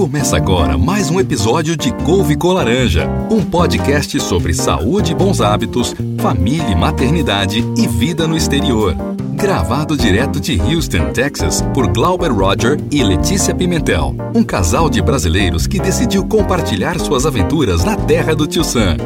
Começa agora mais um episódio de Couve com Laranja, um podcast sobre saúde e bons hábitos, família e maternidade e vida no exterior. Gravado direto de Houston, Texas, por Glauber Roger e Letícia Pimentel, um casal de brasileiros que decidiu compartilhar suas aventuras na terra do Tio Sam.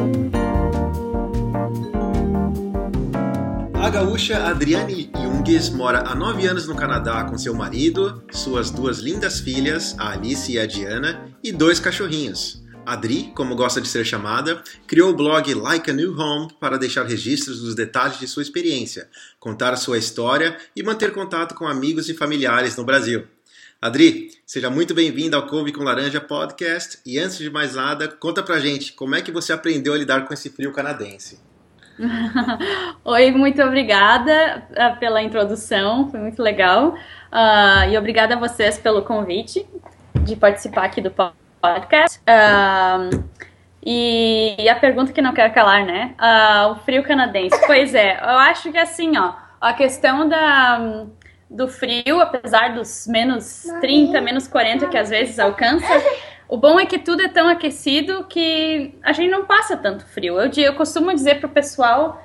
A gaúcha Adriane Junges mora há nove anos no Canadá com seu marido, suas duas lindas filhas, a Alice e a Diana, e dois cachorrinhos. Adri, como gosta de ser chamada, criou o blog Like a New Home para deixar registros dos detalhes de sua experiência, contar sua história e manter contato com amigos e familiares no Brasil. Adri, seja muito bem-vinda ao Couve com Laranja Podcast e antes de mais nada, conta pra gente como é que você aprendeu a lidar com esse frio canadense. Oi, muito obrigada ah, pela introdução, foi muito legal. Uh, e obrigada a vocês pelo convite de participar aqui do podcast. Uh, e, a pergunta que não quero calar, né? Uh, o frio canadense. Pois é, eu acho que assim, ó, a questão da, do frio, apesar dos menos 30, menos 40 que às vezes alcança o bom é que tudo é tão aquecido que a gente não passa tanto frio. Eu, eu costumo dizer pro pessoal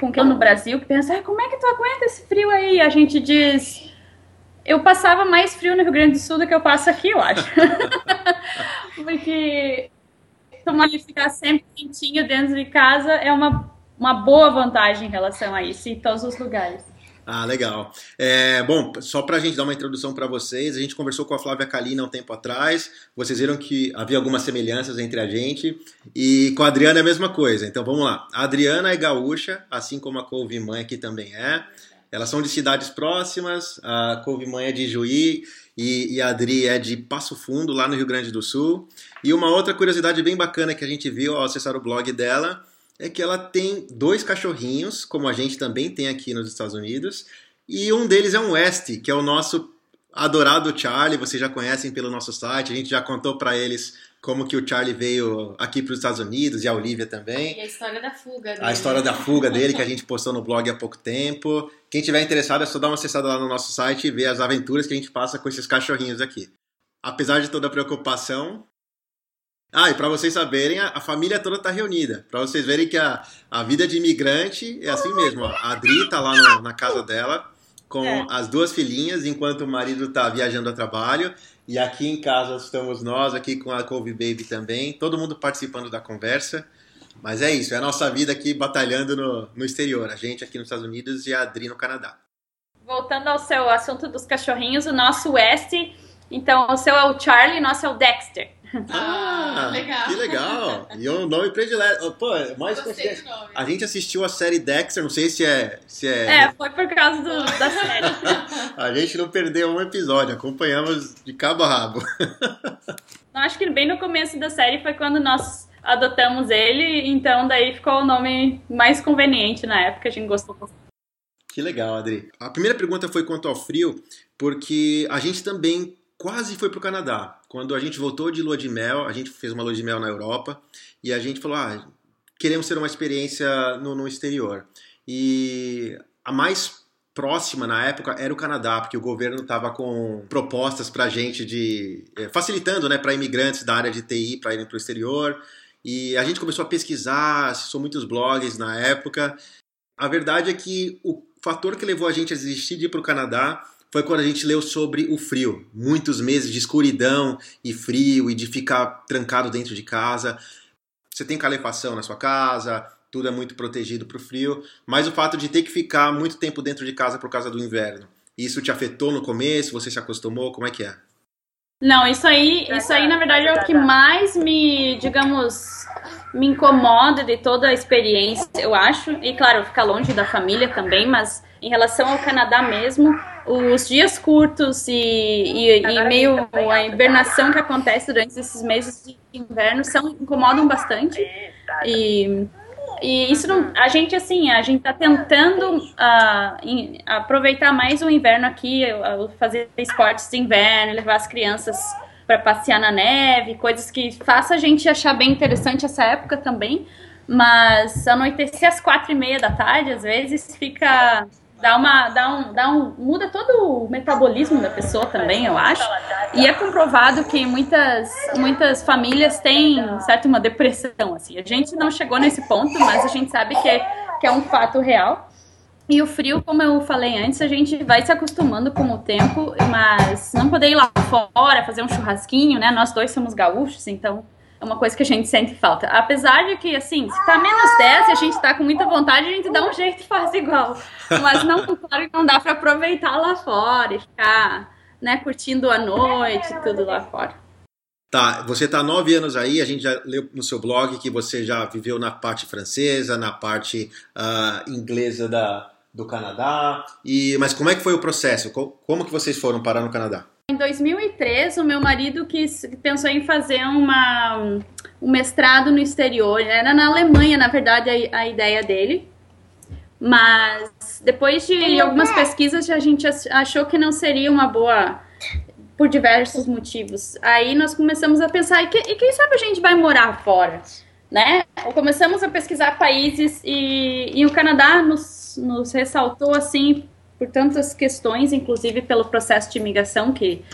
com quem no Brasil que pensa, como é que tu aguenta esse frio aí? A gente diz, eu passava mais frio no Rio Grande do Sul do que eu passo aqui, eu acho. Porque tomar e ficar sempre quentinho dentro de casa é uma, uma boa vantagem em relação a isso em todos os lugares. Ah, legal. É, bom, só para a gente dar uma introdução para vocês, a gente conversou com a Flávia Kalina um tempo atrás. Vocês viram que havia algumas semelhanças entre a gente. E com a Adriana é a mesma coisa. Então vamos lá. A Adriana é gaúcha, assim como a Couve Mãe aqui também é. Elas são de cidades próximas. A Couve Mãe é de Juí e, e a Adri é de Passo Fundo, lá no Rio Grande do Sul. E uma outra curiosidade bem bacana que a gente viu ao acessar o blog dela é que ela tem dois cachorrinhos, como a gente também tem aqui nos Estados Unidos, e um deles é um West, que é o nosso adorado Charlie, vocês já conhecem pelo nosso site, a gente já contou para eles como que o Charlie veio aqui para os Estados Unidos e a Olivia também. E a história da fuga dele. A história da fuga dele que a gente postou no blog há pouco tempo. Quem tiver interessado é só dar uma acessada lá no nosso site e ver as aventuras que a gente passa com esses cachorrinhos aqui. Apesar de toda a preocupação, ah, e para vocês saberem, a, a, família toda tá reunida. Para vocês verem que a, a vida de imigrante é assim mesmo. Ó. A Adri tá lá no, na casa dela com é. as duas filhinhas, enquanto o marido tá viajando a trabalho. E aqui em casa estamos nós, aqui com a Cove Baby também, todo mundo participando da conversa. Mas é isso, é a nossa vida aqui batalhando no, no exterior. A gente aqui nos Estados Unidos e a Adri no Canadá. Voltando ao seu assunto dos cachorrinhos, o nosso West, então o seu é o Charlie, o nosso é o Dexter. Ah, ah, legal. Que legal. E o nome predileto. Pô, é mais coincidência. A gente assistiu a série Dexter, não sei se é. Se é... é, foi por causa do, da série. a gente não perdeu um episódio, acompanhamos de cabo a rabo. acho que bem no começo da série foi quando nós adotamos ele, então daí ficou o nome mais conveniente na época, a gente gostou Que legal, Adri. A primeira pergunta foi quanto ao frio, porque a gente também quase foi para o Canadá. Quando a gente voltou de lua de mel, a gente fez uma lua de mel na Europa e a gente falou: ah, queremos ter uma experiência no, no exterior. E a mais próxima na época era o Canadá, porque o governo estava com propostas para a gente de é, facilitando, né, para imigrantes da área de TI para irem para o exterior. E a gente começou a pesquisar, acessou muitos blogs na época. A verdade é que o fator que levou a gente a desistir de ir para o Canadá foi quando a gente leu sobre o frio. Muitos meses de escuridão e frio e de ficar trancado dentro de casa. Você tem calefação na sua casa, tudo é muito protegido para o frio, mas o fato de ter que ficar muito tempo dentro de casa por causa do inverno, isso te afetou no começo? Você se acostumou? Como é que é? Não, isso aí, isso aí na verdade é o que mais me, digamos, me incomoda de toda a experiência, eu acho. E claro, ficar longe da família também, mas em relação ao Canadá mesmo, os dias curtos e, e, e meio a hibernação que acontece durante esses meses de inverno são incomodam bastante. E e isso não, a gente assim a gente está tentando uh, aproveitar mais o inverno aqui uh, fazer esportes de inverno levar as crianças para passear na neve coisas que faça a gente achar bem interessante essa época também. Mas anoitecer às quatro e meia da tarde às vezes fica dá uma dá um, dá um muda todo o metabolismo da pessoa também eu acho E é comprovado que muitas, muitas famílias têm, certo, uma depressão, assim. A gente não chegou nesse ponto, mas a gente sabe que é, que é um fato real. E o frio, como eu falei antes, a gente vai se acostumando com o tempo, mas não poder ir lá fora, fazer um churrasquinho, né? Nós dois somos gaúchos, então é uma coisa que a gente sente falta. Apesar de que, assim, se tá menos 10 e a gente tá com muita vontade, a gente dá um jeito e faz igual. Mas não, claro que não dá para aproveitar lá fora e ficar, né, curtindo a noite tudo lá fora. Tá, você tá nove anos aí, a gente já leu no seu blog que você já viveu na parte francesa, na parte uh, inglesa da, do Canadá. E, mas como é que foi o processo? Como que vocês foram parar no Canadá? Em 2003, o meu marido quis, pensou em fazer uma, um mestrado no exterior. Era na Alemanha, na verdade, a, a ideia dele. Mas depois de algumas pesquisas, a gente achou que não seria uma boa por diversos motivos. Aí nós começamos a pensar, e, que, e quem sabe a gente vai morar fora? Né? Começamos a pesquisar países e, e o Canadá nos, nos ressaltou assim por tantas questões, inclusive pelo processo de imigração que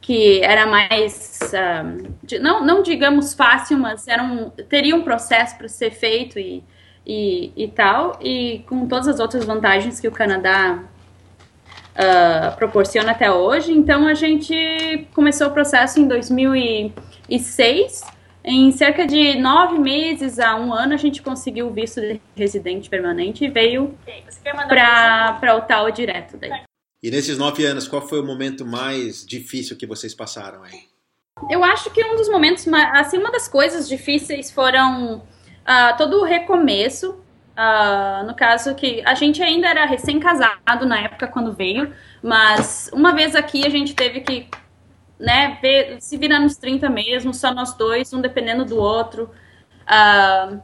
que era mais um, de, não não digamos fácil, mas era um, teria um processo para ser feito e, e, e tal e com todas as outras vantagens que o Canadá uh, proporciona até hoje. Então a gente começou o processo em 2006 em cerca de nove meses a um ano, a gente conseguiu o visto de residente permanente e veio para o tal direto. Daí. E nesses nove anos, qual foi o momento mais difícil que vocês passaram aí? Eu acho que um dos momentos, assim, uma das coisas difíceis foram uh, todo o recomeço. Uh, no caso que a gente ainda era recém-casado na época quando veio, mas uma vez aqui a gente teve que né, ver, se virar nos 30 mesmo, só nós dois, um dependendo do outro. Uh,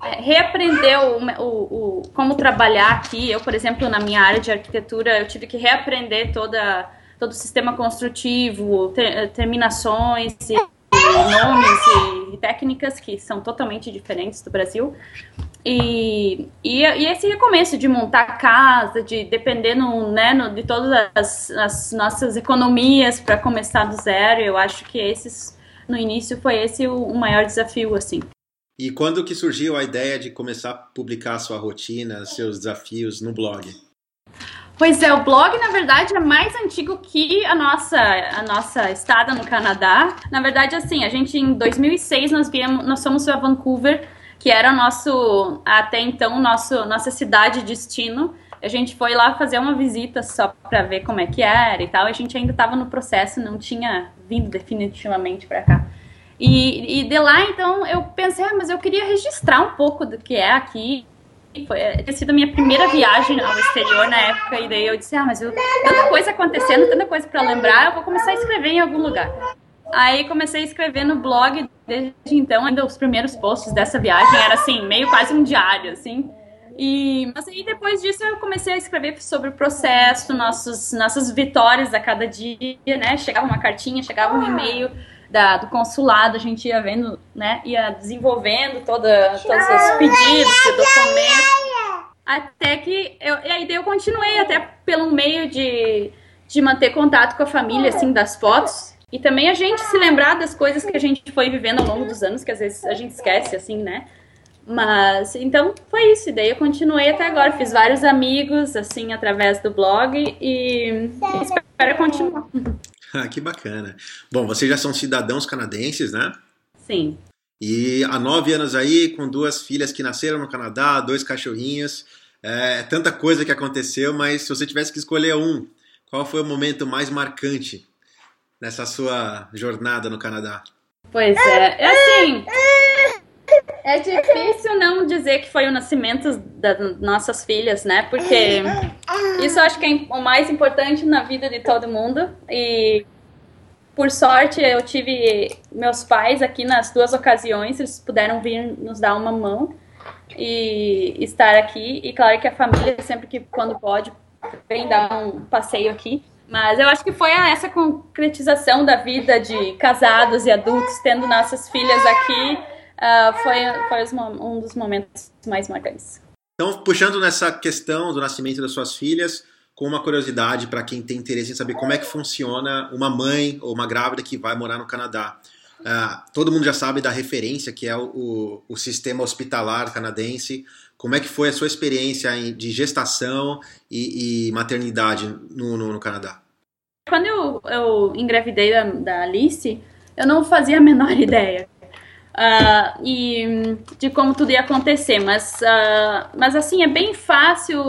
reaprender o, o, o, como trabalhar aqui. Eu, por exemplo, na minha área de arquitetura, eu tive que reaprender toda, todo o sistema construtivo, ter, terminações e, e nomes e, técnicas que são totalmente diferentes do Brasil. E, e, e, esse recomeço de montar casa, de depender no, né, no, de todas as, as nossas economias para começar do zero, eu acho que esses, no início foi esse o, o, maior desafio, assim. E quando que surgiu a ideia de começar a publicar a sua rotina, seus desafios no blog? Pois é, o blog, na verdade, é mais antigo que a nossa, a nossa estada no Canadá. Na verdade, assim, a gente, em 2006, nós, viemos, nós fomos a Vancouver que era nosso, até então, nosso, nossa cidade destino. A gente foi lá fazer uma visita só para ver como é que era e tal. A gente ainda estava no processo, não tinha vindo definitivamente para cá. E, e, de lá, então, eu pensei, ah, mas eu queria registrar um pouco do que é aqui. Foi, ter sido a minha primeira viagem ao exterior na época, e daí eu disse, ah, mas eu, tanta coisa acontecendo, tanta coisa para lembrar, eu vou começar a escrever em algum lugar. Aí comecei a escrever no blog, desde então, ainda os primeiros posts dessa viagem era assim, meio quase um diário, assim. E, mas aí depois disso eu comecei a escrever sobre o processo, nossos, nossas vitórias a cada dia, né? Chegava uma cartinha, chegava um e-mail da, do consulado, a gente ia vendo, né? Ia desenvolvendo toda, todos os pedidos, documentos. Até que eu, e aí eu continuei até pelo meio de, de manter contato com a família, assim, das fotos. E também a gente se lembrar das coisas que a gente foi vivendo ao longo dos anos, que às vezes a gente esquece, assim, né? Mas, então, foi isso. E daí eu continuei até agora. Fiz vários amigos, assim, através do blog e, e espero continuar. Ah, que bacana. Bom, vocês já são cidadãos canadenses, né? Sim. E há nove anos aí, com duas filhas que nasceram no Canadá, dois cachorrinhos. É tanta coisa que aconteceu, mas se você tivesse que escolher um, qual foi o momento mais marcante nessa sua jornada no Canadá? Pois é, é assim. É difícil não dizer que foi o nascimento das nossas filhas, né? Porque isso acho que é o mais importante na vida de todo mundo. E por sorte eu tive meus pais aqui nas duas ocasiões, eles puderam vir nos dar uma mão e estar aqui. E claro que a família, sempre que quando pode, vem dar um passeio aqui. Mas eu acho que foi essa concretização da vida de casados e adultos, tendo nossas filhas aqui, uh, foi, foi um dos momentos mais marcantes. Então, puxando nessa questão do nascimento das suas filhas, com uma curiosidade para quem tem interesse em saber como é que funciona uma mãe ou uma grávida que vai morar no Canadá. Uh, todo mundo já sabe da referência que é o, o, o, sistema hospitalar canadense. Como é que foi a sua experiência de gestação e, e maternidade no, no, no, Canadá? Quando eu, eu engravidei da, da Alice, eu não fazia a menor ideia uh, e de como tudo ia acontecer, mas, uh, mas assim, é bem fácil.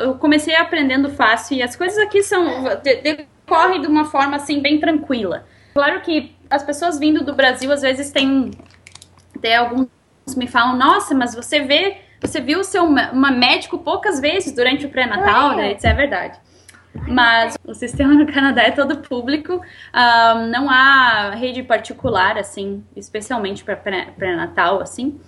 eu comecei aprendendo fácil e as coisas aqui são decorrem de uma forma assim bem tranquila. Claro que as pessoas vindo do Brasil às vezes têm, tem alguns me falam, nossa, mas você vê, você viu o seu uma médico poucas vezes durante o pré-natal, né? Isso é verdade. Mas o sistema no Canadá é todo público, um, não há rede particular, assim, especialmente para pré-natal, assim.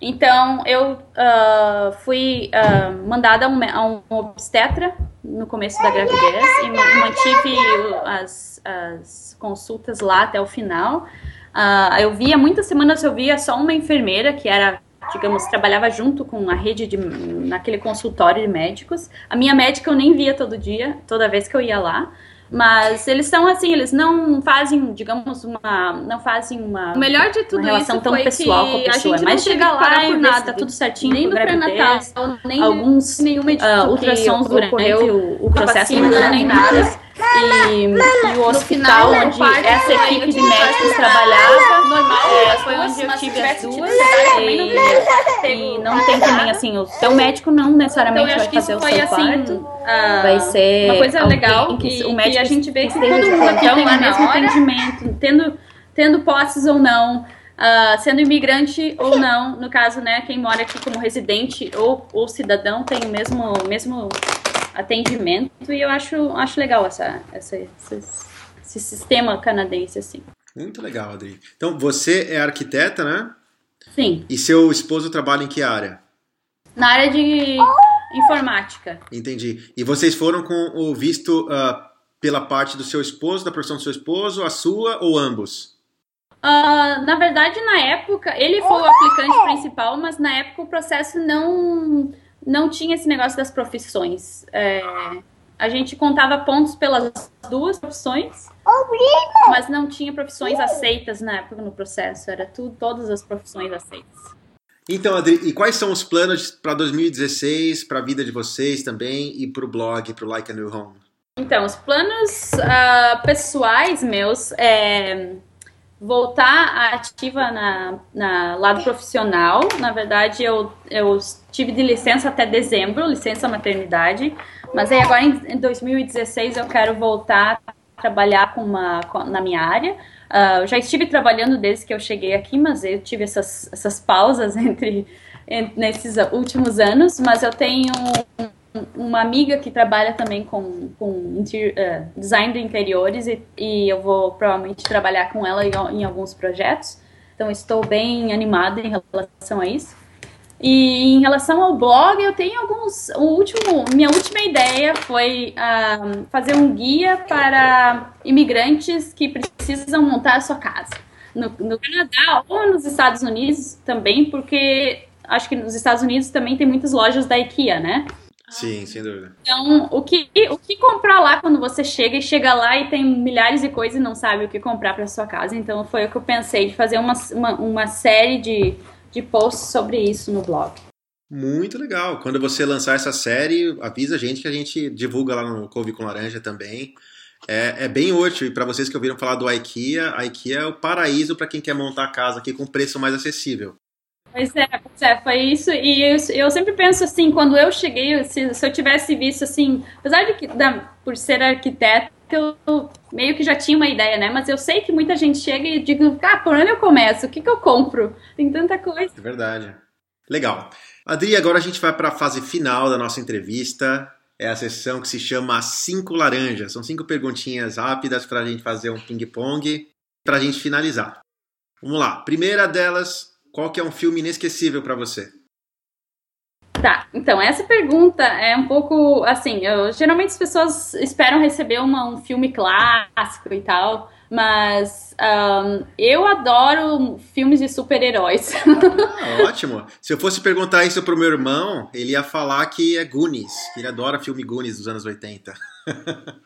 Então, eu uh, fui uh, mandada a um, a um, obstetra no começo da gravidez e mantive as, as consultas lá até o final. Uh, eu via, muitas semanas eu via só uma enfermeira, que era, digamos, trabalhava junto com a rede de, naquele consultório de médicos. A minha médica eu nem via todo dia, toda vez que eu ia lá. Mas eles são assim, eles não fazem, digamos, uma. Não fazem uma. O melhor de tudo uma relação isso tão pessoal com a pessoa. A mas chega lá e nada, tá tudo certinho. Nem no pré-natal, nem alguns nenhuma uh, ultrassons durante o, o processo, nem nada. E, e o hospital final, onde essa equipe de médicos trabalhava normal, é, foi onde eu tive as duas. E, e não tem também assim, o seu médico não necessariamente então, vai fazer o seu assim, parto. Uh, vai ser uma coisa legal que, o médico que a gente vê que todo mundo aqui então, tem é mesmo atendimento, tendo, tendo posses ou não. Uh, sendo imigrante ou não, no caso, né, quem mora aqui como residente ou, ou cidadão tem o mesmo, mesmo atendimento e eu acho, acho legal essa, essa, esse, esse sistema canadense assim. Muito legal, Adri. Então, você é arquiteta, né? Sim. E seu esposo trabalha em que área? Na área de informática. Entendi. E vocês foram com o visto uh, pela parte do seu esposo, da profissão do seu esposo, a sua ou ambos? Uh, na verdade, na época, ele foi o aplicante principal, mas na época o processo não não tinha esse negócio das profissões. É, a gente contava pontos pelas duas profissões, mas não tinha profissões aceitas na época no processo. Era tudo, todas as profissões aceitas. Então, Adri, e quais são os planos para 2016, para a vida de vocês também e para o blog, para o Like a New Home? Então, os planos uh, pessoais meus é voltar ativa na, na lado profissional. Na verdade, eu, eu tive de licença até dezembro, licença maternidade, mas aí agora em, em 2016 eu quero voltar a trabalhar com uma, com, na minha área. Uh, já estive trabalhando desde que eu cheguei aqui, mas eu tive essas, essas pausas entre, entre nesses últimos anos, mas eu tenho uma amiga que trabalha também com, com uh, design de interiores e, e, eu vou provavelmente trabalhar com ela em, em, alguns projetos. Então estou bem animada em relação a isso. E em relação ao blog, eu tenho alguns. O último, minha última ideia foi uh, fazer um guia para imigrantes que precisam montar a sua casa. No, no Canadá ou nos Estados Unidos também, porque acho que nos Estados Unidos também tem muitas lojas da IKEA, né? Sim, sem dúvida. Então, o que, o que comprar lá quando você chega e chega lá e tem milhares de coisas e não sabe o que comprar para sua casa? Então, foi o que eu pensei de fazer uma, uma, uma série de, de posts sobre isso no blog. Muito legal. Quando você lançar essa série, avisa a gente que a gente divulga lá no Couve com Laranja também. É, é bem útil. E para vocês que ouviram falar do IKEA, a IKEA é o paraíso para quem quer montar a casa aqui com preço mais acessível. Pois é, pois é, foi isso. E eu, eu sempre penso assim, quando eu cheguei, se, se eu tivesse visto assim, apesar de que da, por ser arquiteto, eu meio que já tinha uma ideia, né? Mas eu sei que muita gente chega e digo, ah, por onde eu começo? O que, que eu compro? Tem tanta coisa. É verdade. Legal. Adri, agora a gente vai para a fase final da nossa entrevista. É a sessão que se chama Cinco Laranjas. São cinco perguntinhas rápidas para a gente fazer um ping-pong para a gente finalizar. Vamos lá. Primeira delas, qual que é um filme inesquecível para você? Tá, então essa pergunta é um pouco assim, eu, geralmente as pessoas esperam receber uma, um filme clássico e tal, mas um, eu adoro filmes de super-heróis. Ah, ótimo. Se eu fosse perguntar isso pro meu irmão, ele ia falar que é Goonies, que ele adora filme Goonies dos anos 80.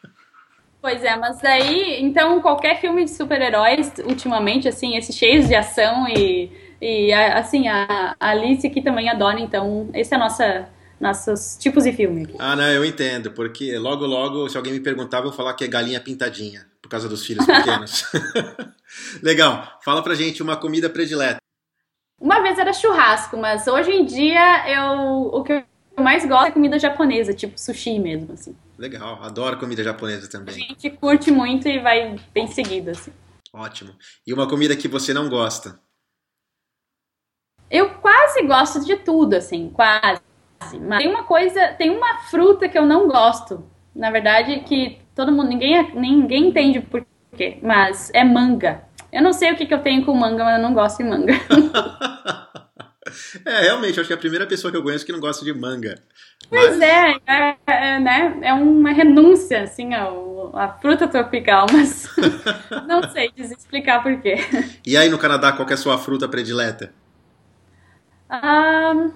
Pois é, mas daí, então qualquer filme de super-heróis, ultimamente, assim, esses cheios de ação e, e assim, a, Alice aqui também adora, então esse é a nossa nossos tipos de filme. Aqui. Ah, não, eu entendo, porque logo, logo, se alguém me perguntar, eu vou falar que é galinha pintadinha, por causa dos filhos pequenos. Legal, fala pra gente uma comida predileta. Uma vez era churrasco, mas hoje em dia eu, o que eu mais gosto é comida japonesa, tipo sushi mesmo, assim. Legal, adoro comida japonesa também. A gente curte muito e vai bem seguido, assim. Ótimo. E uma comida que você não gosta? Eu quase gosto de tudo, assim, quase. Mas tem uma coisa, tem uma fruta que eu não gosto. Na verdade, que todo mundo, ninguém, ninguém entende por quê, mas é manga. Eu não sei o que, que eu tenho com manga, mas eu não gosto de manga. é, realmente, acho que é a primeira pessoa que eu conheço que não gosta de manga. Pois mas... é, é, é, né? É uma renúncia, assim, ao, à fruta tropical, mas não sei explicar por quê. E aí no Canadá, qual é a sua fruta predileta? Um,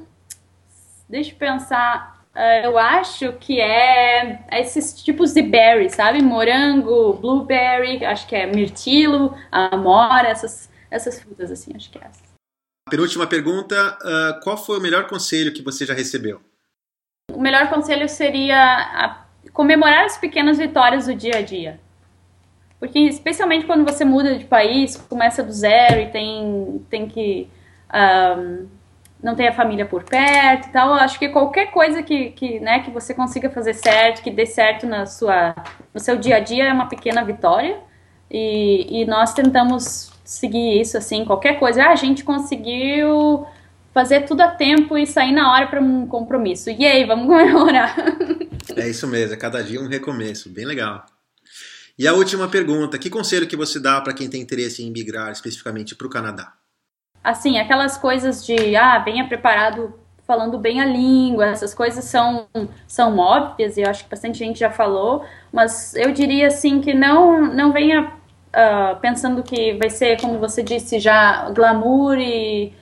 deixa eu pensar. Uh, eu acho que é esses tipos de berry, sabe? Morango, blueberry, acho que é mirtilo, amora, essas, essas frutas assim, acho que é essa. Penúltima pergunta: uh, qual foi o melhor conselho que você já recebeu? O melhor conselho seria comemorar as pequenas vitórias do dia a dia. Porque, especialmente quando você muda de país, começa do zero e tem, tem que. Um, não tem a família por perto e tal. Acho que qualquer coisa que, que, né, que você consiga fazer certo, que dê certo na sua, no seu dia a dia é uma pequena vitória. E, e nós tentamos seguir isso, assim, qualquer coisa. Ah, a gente conseguiu fazer tudo a tempo e sair na hora para um compromisso. E aí, vamos comemorar. É isso mesmo, é cada dia um recomeço. Bem legal. E a última pergunta: que conselho que você dá para quem tem interesse em migrar especificamente para o Canadá? Assim, aquelas coisas de, ah, venha preparado falando bem a língua, essas coisas são, são óbvias e eu acho que bastante gente já falou, mas eu diria assim que não, não venha uh, pensando que vai ser, como você disse, já glamour e,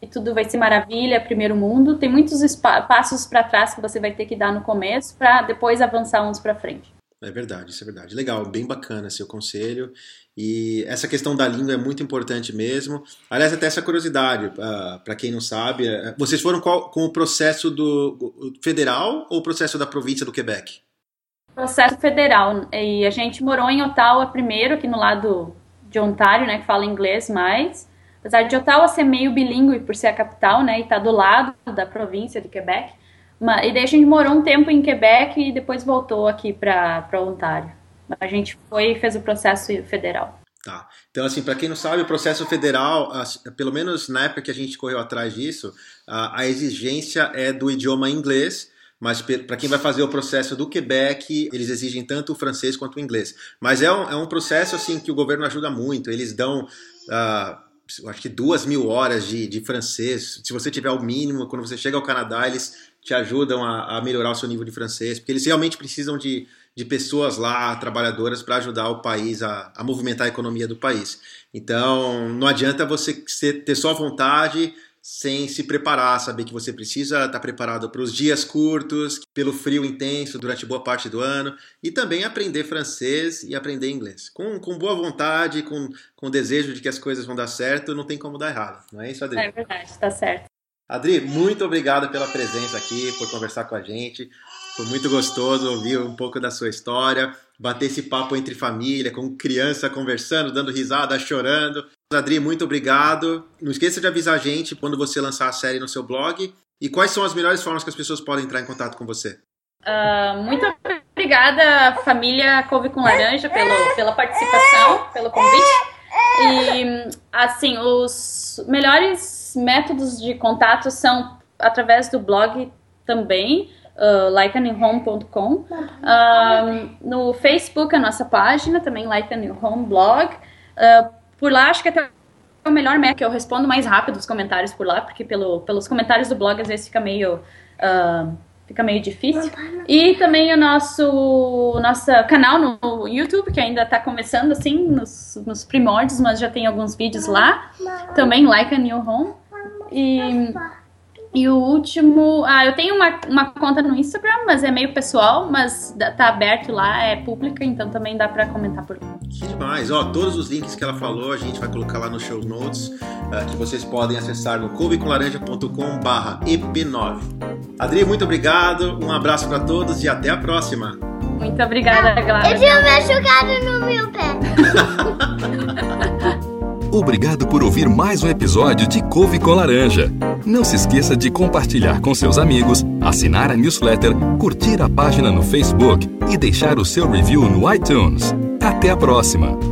e tudo vai ser maravilha, primeiro mundo. Tem muitos passos para trás que você vai ter que dar no começo para depois avançar uns para frente. É verdade, isso é verdade. Legal, bem bacana seu conselho. E essa questão da língua é muito importante mesmo. Aliás, até essa curiosidade, ah, para quem não sabe, uh, vocês foram qual, com o processo do federal ou o processo da província do Quebec? Processo federal. E a gente morou em Ottawa primeiro, aqui no lado de Ontário, né, que fala inglês mais. Apesar de Ottawa ser meio bilíngue por ser a capital, né, e tá do lado da província do Quebec. E daí a gente morou um tempo em Quebec e depois voltou aqui para Ontário. A gente foi e fez o processo federal. Tá. Então, assim, para quem não sabe, o processo federal, pelo menos na época que a gente correu atrás disso, a, exigência é do idioma inglês, mas para quem vai fazer o processo do Quebec, eles exigem tanto o francês quanto o inglês. Mas é um, é um processo assim que o governo ajuda muito. Eles dão, uh, acho que duas mil horas de, de francês. Se você tiver o mínimo, quando você chega ao Canadá, eles te ajudam a, a melhorar o seu nível de francês, porque eles realmente precisam de de pessoas lá, trabalhadoras, para ajudar o país a, a, movimentar a economia do país. Então, não adianta você ter só vontade sem se preparar, saber que você precisa estar preparado para os dias curtos, pelo frio intenso durante boa parte do ano, e também aprender francês e aprender inglês. Com, com boa vontade, com, com desejo de que as coisas vão dar certo, não tem como dar errado. Não é isso, Adri? É verdade, está certo. Adri, muito obrigado pela presença aqui, por conversar com a gente. Foi muito gostoso ouvir um pouco da sua história, bater esse papo entre família, com criança conversando, dando risada, chorando. Adri, muito obrigado. Não esqueça de avisar a gente quando você lançar a série no seu blog. E quais são as melhores formas que as pessoas podem entrar em contato com você? Uh, muito obrigada, família Couve com Laranja, pelo, pela participação, pelo convite. E, assim, os melhores métodos de contato são através do blog também uh, no Facebook, a nossa página, também Like Blog. Uh, por lá, acho que até o melhor método, que eu respondo mais rápido os comentários por lá, porque pelo, pelos comentários do blog às vezes fica meio. Uh, fica meio difícil. E também o nosso nosso canal no YouTube, que ainda está começando assim, nos, nos primórdios, mas já tem alguns vídeos lá. Também Like a New Home. E e o último, ah, eu tenho uma, uma conta no Instagram, mas é meio pessoal, mas tá aberto lá, é pública, então também dá para comentar por lá. Que demais! Ó, todos os links que ela falou a gente vai colocar lá no show notes, uh, que vocês podem acessar no couvecolaranja.com/ep9. Adri, muito obrigado, um abraço para todos e até a próxima. Muito obrigada, Gládia. Eu tinha machucado no meu pé. Obrigado por ouvir mais um episódio de Couve com Laranja. Não se esqueça de compartilhar com seus amigos, assinar a newsletter, curtir a página no Facebook e deixar o seu review no iTunes. Até a próxima!